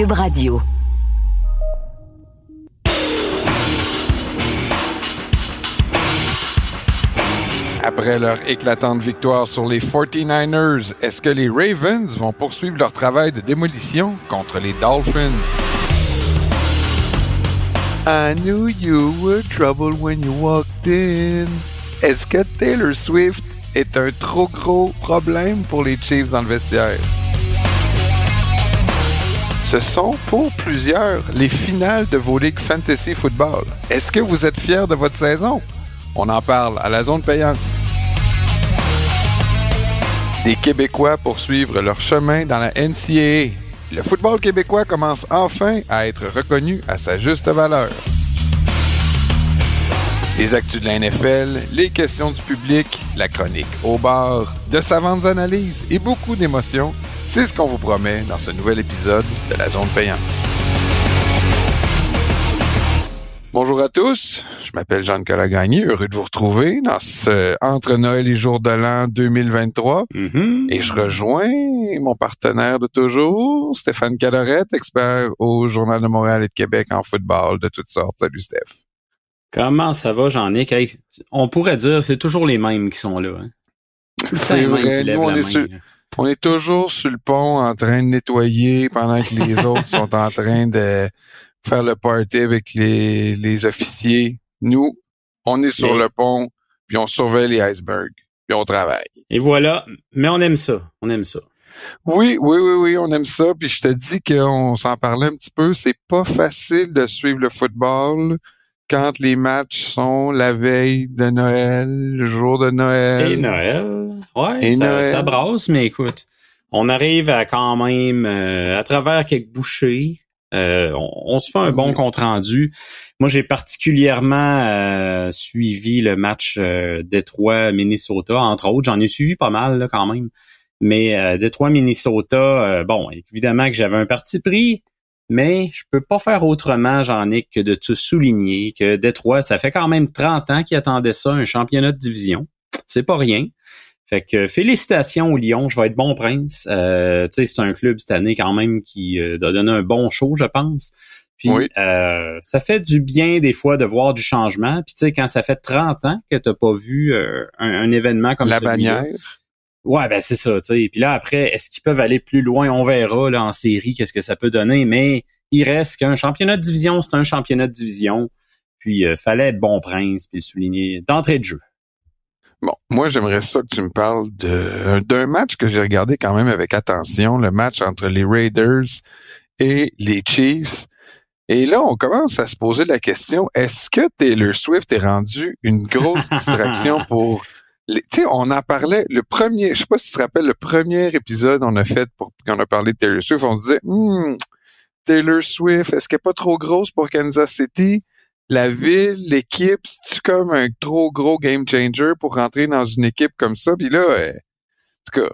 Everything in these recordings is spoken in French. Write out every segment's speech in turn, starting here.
Cube Radio. Après leur éclatante victoire sur les 49ers, est-ce que les Ravens vont poursuivre leur travail de démolition contre les Dolphins? I knew you were trouble when you walked in. Est-ce que Taylor Swift est un trop gros problème pour les Chiefs dans le vestiaire? Ce sont pour plusieurs les finales de vos ligues fantasy football. Est-ce que vous êtes fiers de votre saison? On en parle à la zone payante. Des Québécois poursuivent leur chemin dans la NCAA. Le football québécois commence enfin à être reconnu à sa juste valeur. Les actus de la NFL, les questions du public, la chronique au bar, de savantes analyses et beaucoup d'émotions, c'est ce qu'on vous promet dans ce nouvel épisode de la zone payante. Bonjour à tous, je m'appelle Jean-Nicolas Gagné, heureux de vous retrouver dans ce Entre Noël et Jour de l'An 2023. Et je rejoins mon partenaire de toujours, Stéphane Cadorette, expert au Journal de Montréal et de Québec en football de toutes sortes. Salut Steph. Comment ça va, Jean-Nic? On pourrait dire c'est toujours les mêmes qui sont là. Hein? C'est vrai, nous on est, sur, on est toujours sur le pont en train de nettoyer pendant que les autres sont en train de faire le party avec les, les officiers. Nous, on est sur Et- le pont, puis on surveille les icebergs, puis on travaille. Et voilà, mais on aime ça, on aime ça. Oui, oui, oui, oui, on aime ça. Puis je te dis qu'on s'en parlait un petit peu. C'est pas facile de suivre le football quand les matchs sont la veille de Noël, le jour de Noël. Et Noël, ouais, Et ça, Noël. ça brasse, mais écoute, on arrive à quand même, euh, à travers quelques bouchées, euh, on, on se fait un bon compte rendu. Moi, j'ai particulièrement euh, suivi le match euh, Détroit-Minnesota, entre autres. J'en ai suivi pas mal là, quand même. Mais euh, Détroit-Minnesota, euh, bon, évidemment que j'avais un parti pris, mais je peux pas faire autrement, Jean-Nic, que de te souligner que Détroit, ça fait quand même 30 ans qu'ils attendaient ça, un championnat de division. C'est pas rien. Fait que félicitations au Lyon, je vais être bon prince. Euh, tu sais, c'est un club cette année quand même qui euh, a donné un bon show, je pense. Puis Oui. euh, ça fait du bien des fois de voir du changement. Puis tu sais, quand ça fait 30 ans que t'as pas vu euh, un, un événement comme la bannière. Ouais, ben c'est ça, tu sais. Puis là, après, est-ce qu'ils peuvent aller plus loin? On verra là en série qu'est-ce que ça peut donner. Mais il reste qu'un championnat de division, c'est un championnat de division. Puis euh, fallait être bon prince, puis le souligner d'entrée de jeu. Bon, moi j'aimerais ça que tu me parles de d'un match que j'ai regardé quand même avec attention, le match entre les Raiders et les Chiefs. Et là, on commence à se poser la question est-ce que Taylor Swift est rendu une grosse distraction pour tu sais, on en parlait le premier, je sais pas si tu te rappelles le premier épisode on a fait pour qu'on a parlé de Taylor Swift, on se disait Hmm, Taylor Swift, est-ce qu'elle est pas trop grosse pour Kansas City? La ville, l'équipe, c'est comme un trop gros game changer pour rentrer dans une équipe comme ça? Puis là, euh, en tout cas,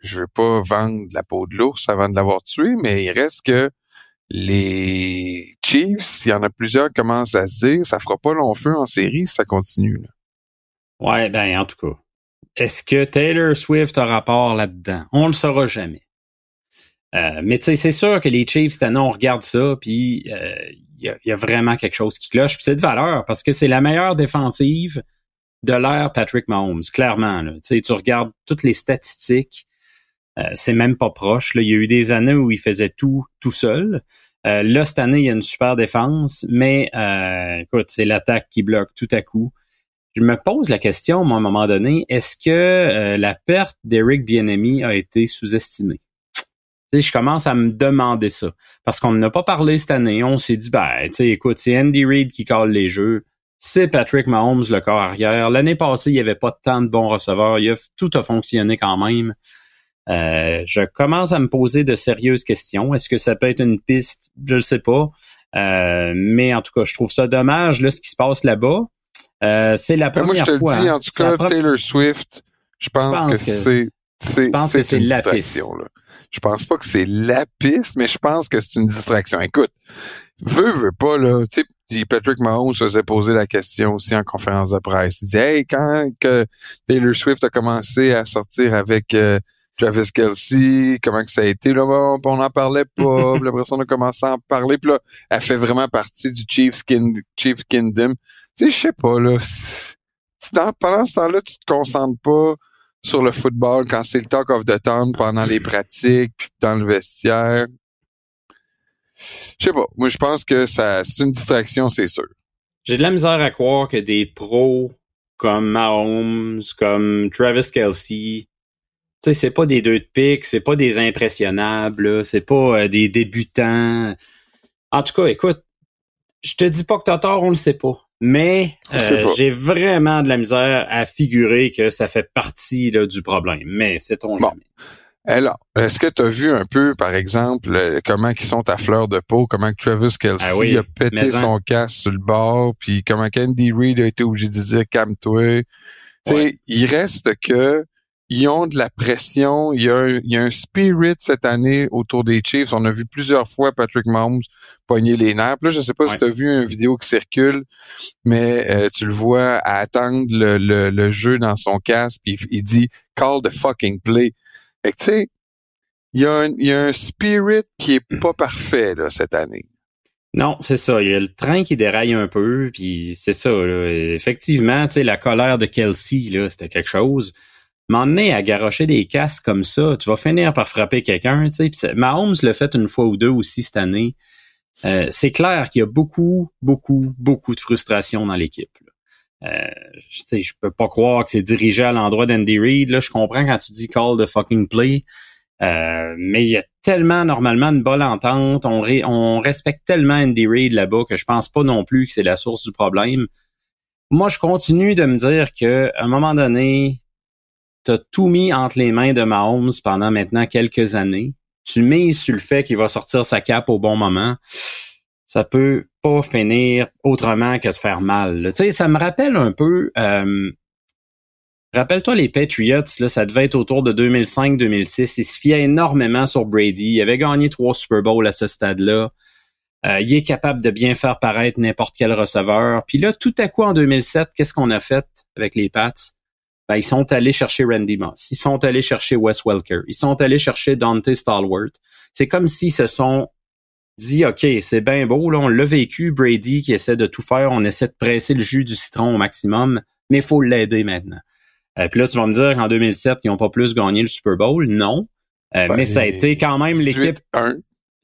je veux pas vendre la peau de l'ours avant de l'avoir tué, mais il reste que les Chiefs, il y en a plusieurs commencent à se dire, ça fera pas long feu en série ça continue. là. Ouais, ben en tout cas. Est-ce que Taylor Swift a rapport là-dedans? On le saura jamais. Euh, mais tu sais, c'est sûr que les Chiefs, cette année, on regarde ça, puis euh, il y, a, y a vraiment quelque chose qui cloche. Puis c'est de valeur, parce que c'est la meilleure défensive de l'ère Patrick Mahomes, clairement. Là. Tu regardes toutes les statistiques, euh, c'est même pas proche. Il y a eu des années où il faisait tout tout seul. Euh, là, cette année, il y a une super défense, mais euh, écoute, c'est l'attaque qui bloque tout à coup. Je me pose la question, moi, à un moment donné, est-ce que euh, la perte d'Eric Bienemy a été sous-estimée? Je commence à me demander ça. Parce qu'on n'a pas parlé cette année. On s'est dit, ben, tu sais, écoute, c'est Andy Reid qui colle les jeux. C'est Patrick Mahomes, le corps arrière. L'année passée, il n'y avait pas tant de bons receveurs. Il a, tout a fonctionné quand même. Euh, je commence à me poser de sérieuses questions. Est-ce que ça peut être une piste? Je ne sais pas. Euh, mais en tout cas, je trouve ça dommage, là, ce qui se passe là-bas. Euh, c'est la Ben, moi, première je te le fois. dis, hein. en tout cas, Taylor Swift, je pense, que, que- c'est c'est pense que c'est une la distraction. Là. Je pense pas que c'est la piste, mais je pense que c'est une distraction. Écoute, veut, veut pas, là, tu sais, Patrick Mahomes faisait poser la question aussi en conférence de presse. Il dit, hey, quand que Taylor Swift a commencé à sortir avec euh, Travis Kelsey, comment que ça a été, là, on n'en parlait pas, puis après on a commencé à en parler, puis là, elle fait vraiment partie du Chiefs, Chief Kingdom. Tu sais, je sais pas, là, pendant ce temps-là, tu te concentres pas sur le football quand c'est le talk of the town pendant les pratiques, puis dans le vestiaire. Je sais pas, moi je pense que ça c'est une distraction, c'est sûr. J'ai de la misère à croire que des pros comme Mahomes, comme Travis Kelsey, tu sais, c'est pas des deux de pique, c'est pas des impressionnables, c'est pas euh, des débutants. En tout cas, écoute, je te dis pas que t'as tort, on le sait pas. Mais euh, j'ai vraiment de la misère à figurer que ça fait partie là, du problème. Mais c'est ton bon. Alors, est-ce que tu as vu un peu, par exemple, comment ils sont à fleur de peau, comment Travis Kelsey ah a pété son casque sur le bord, puis comment Andy Reid a été obligé de dire calme-toi. Il reste que ils ont de la pression. Il y, a un, il y a un spirit cette année autour des Chiefs. On a vu plusieurs fois Patrick Mahomes pogner les nerfs. Là, je sais pas si tu as vu une vidéo qui circule, mais euh, tu le vois à attendre le, le, jeu dans son casque, puis il dit « Call the fucking play ». Fait tu sais, il y, a un, il y a un spirit qui est pas parfait là, cette année. Non, c'est ça. Il y a le train qui déraille un peu, puis c'est ça. Là. Effectivement, tu sais, la colère de Kelsey, là, c'était quelque chose m'emmener à garocher des casques comme ça, tu vas finir par frapper quelqu'un. Tu sais. Mahomes l'a fait une fois ou deux aussi cette année. Euh, c'est clair qu'il y a beaucoup, beaucoup, beaucoup de frustration dans l'équipe. Euh, je, je peux pas croire que c'est dirigé à l'endroit d'Andy Reid. Là, je comprends quand tu dis call the fucking play. Euh, mais il y a tellement normalement une bonne entente. On, on respecte tellement Andy Reid là-bas que je pense pas non plus que c'est la source du problème. Moi, je continue de me dire que à un moment donné, t'as tout mis entre les mains de Mahomes pendant maintenant quelques années. Tu mises sur le fait qu'il va sortir sa cape au bon moment. Ça peut pas finir autrement que de faire mal. Tu sais, ça me rappelle un peu. Euh, Rappelle-toi les Patriots, là, ça devait être autour de 2005-2006. Ils se fiaient énormément sur Brady. Il avait gagné trois Super Bowls à ce stade-là. Euh, il est capable de bien faire paraître n'importe quel receveur. Puis là, tout à coup, en 2007, qu'est-ce qu'on a fait avec les Pats? Ben, ils sont allés chercher Randy Moss, ils sont allés chercher Wes Welker, ils sont allés chercher Dante Stalwart. C'est comme s'ils se sont dit, OK, c'est bien beau, là, on l'a vécu, Brady qui essaie de tout faire, on essaie de presser le jus du citron au maximum, mais il faut l'aider maintenant. Euh, puis là, tu vas me dire qu'en 2007, ils n'ont pas plus gagné le Super Bowl? Non. Euh, ben, mais ça a été quand même l'équipe.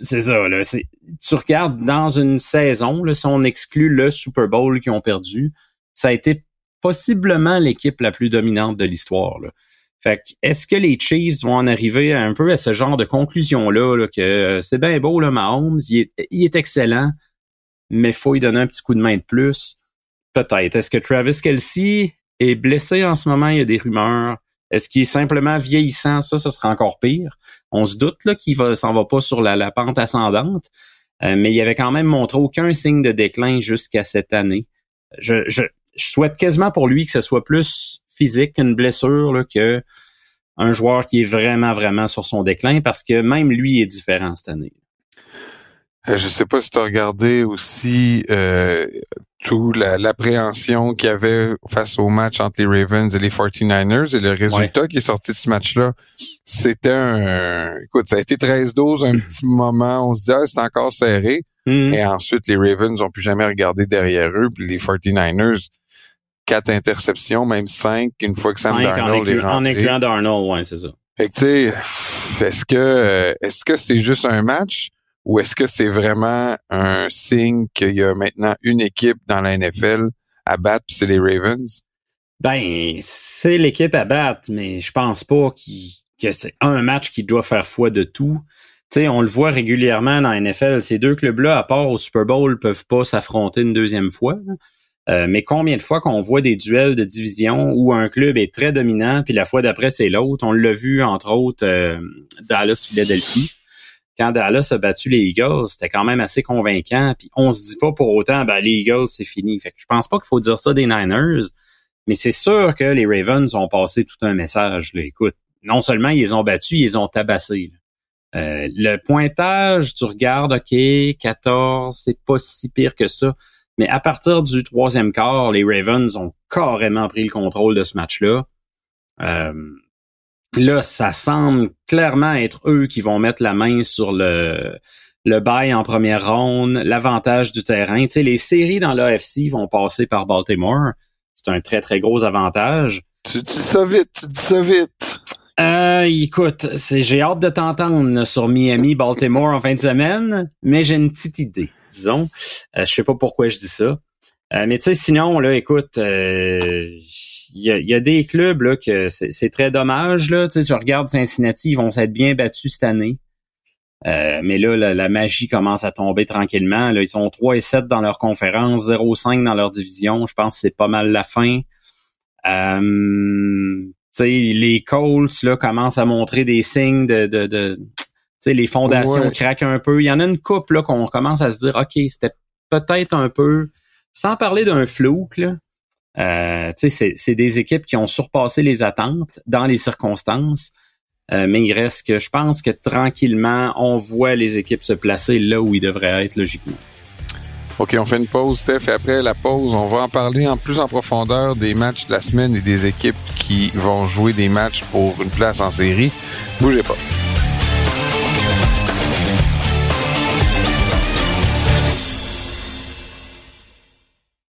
C'est ça, là. Tu regardes dans une saison, là, si on exclut le Super Bowl qu'ils ont perdu, ça a été possiblement l'équipe la plus dominante de l'histoire. Fait est-ce que les Chiefs vont en arriver un peu à ce genre de conclusion-là, que euh, c'est bien beau, là, Mahomes, il est, il est excellent, mais faut lui donner un petit coup de main de plus? Peut-être. Est-ce que Travis Kelsey est blessé en ce moment? Il y a des rumeurs. Est-ce qu'il est simplement vieillissant? Ça, ce sera encore pire. On se doute là qu'il va s'en va pas sur la, pente ascendante, euh, mais il avait quand même montré aucun signe de déclin jusqu'à cette année. Je, je, je souhaite quasiment pour lui que ce soit plus physique qu'une blessure là, que un joueur qui est vraiment, vraiment sur son déclin parce que même lui est différent cette année. Euh, je sais pas si tu as regardé aussi euh, toute l'appréhension qu'il y avait face au match entre les Ravens et les 49ers et le résultat qui est sorti de ce match-là, c'était un... Écoute, ça a été 13-12 un petit moment. On se disait, ah, c'est encore serré. Mm-hmm. Et ensuite, les Ravens n'ont plus jamais regardé derrière eux. Puis les 49ers, quatre interceptions, même cinq, une fois que Sam Darnold est rentré. En incluant Darnold, ouais, c'est ça. Fait que, tu sais, est-ce que, euh, est-ce que c'est juste un match ou est-ce que c'est vraiment un signe qu'il y a maintenant une équipe dans la NFL à battre, c'est les Ravens? Ben, c'est l'équipe à battre, mais je pense pas que c'est un match qui doit faire foi de tout. Tu sais, on le voit régulièrement dans la NFL. Ces deux clubs-là, à part au Super Bowl, peuvent pas s'affronter une deuxième fois. Euh, mais combien de fois qu'on voit des duels de division où un club est très dominant, puis la fois d'après, c'est l'autre? On l'a vu, entre autres, euh, Dallas-Philadelphie. Quand Dallas a battu les Eagles, c'était quand même assez convaincant. Puis on se dit pas pour autant, ben, les Eagles, c'est fini. Fait que je pense pas qu'il faut dire ça des Niners, mais c'est sûr que les Ravens ont passé tout un message. Là. Écoute, non seulement ils ont battus, ils ont tabassés. Euh, le pointage, tu regardes, OK, 14, c'est pas si pire que ça. Mais à partir du troisième quart, les Ravens ont carrément pris le contrôle de ce match-là. Euh, là, ça semble clairement être eux qui vont mettre la main sur le le bail en première ronde, l'avantage du terrain. Tu sais, les séries dans l'AFC vont passer par Baltimore. C'est un très, très gros avantage. Tu dis ça vite, tu dis ça vite. Euh, écoute, c'est, j'ai hâte de t'entendre sur Miami, Baltimore en fin de semaine, mais j'ai une petite idée, disons. Euh, je sais pas pourquoi je dis ça. Euh, mais tu sais, sinon, là, écoute, euh, il y, a, des clubs là que c'est, très dommage. Là. Tu sais, je regarde Cincinnati, ils vont s'être bien battus cette année. Euh, mais là, la, magie commence à tomber tranquillement. Là, ils sont 3 et 7 dans leur conférence, 0-5 dans leur division. Je pense que c'est pas mal la fin. Euh, les Colts là, commencent à montrer des signes de... de, de les fondations craquent un peu. Il y en a une coupe là qu'on commence à se dire, OK, c'était peut-être un peu... Sans parler d'un flou, là, euh, c'est des équipes qui ont surpassé les attentes dans les circonstances. Euh, mais il reste que je pense que tranquillement, on voit les équipes se placer là où ils devraient être logiquement. OK, on fait une pause, Steph, et après la pause, on va en parler en plus en profondeur des matchs de la semaine et des équipes qui vont jouer des matchs pour une place en série. Bougez pas.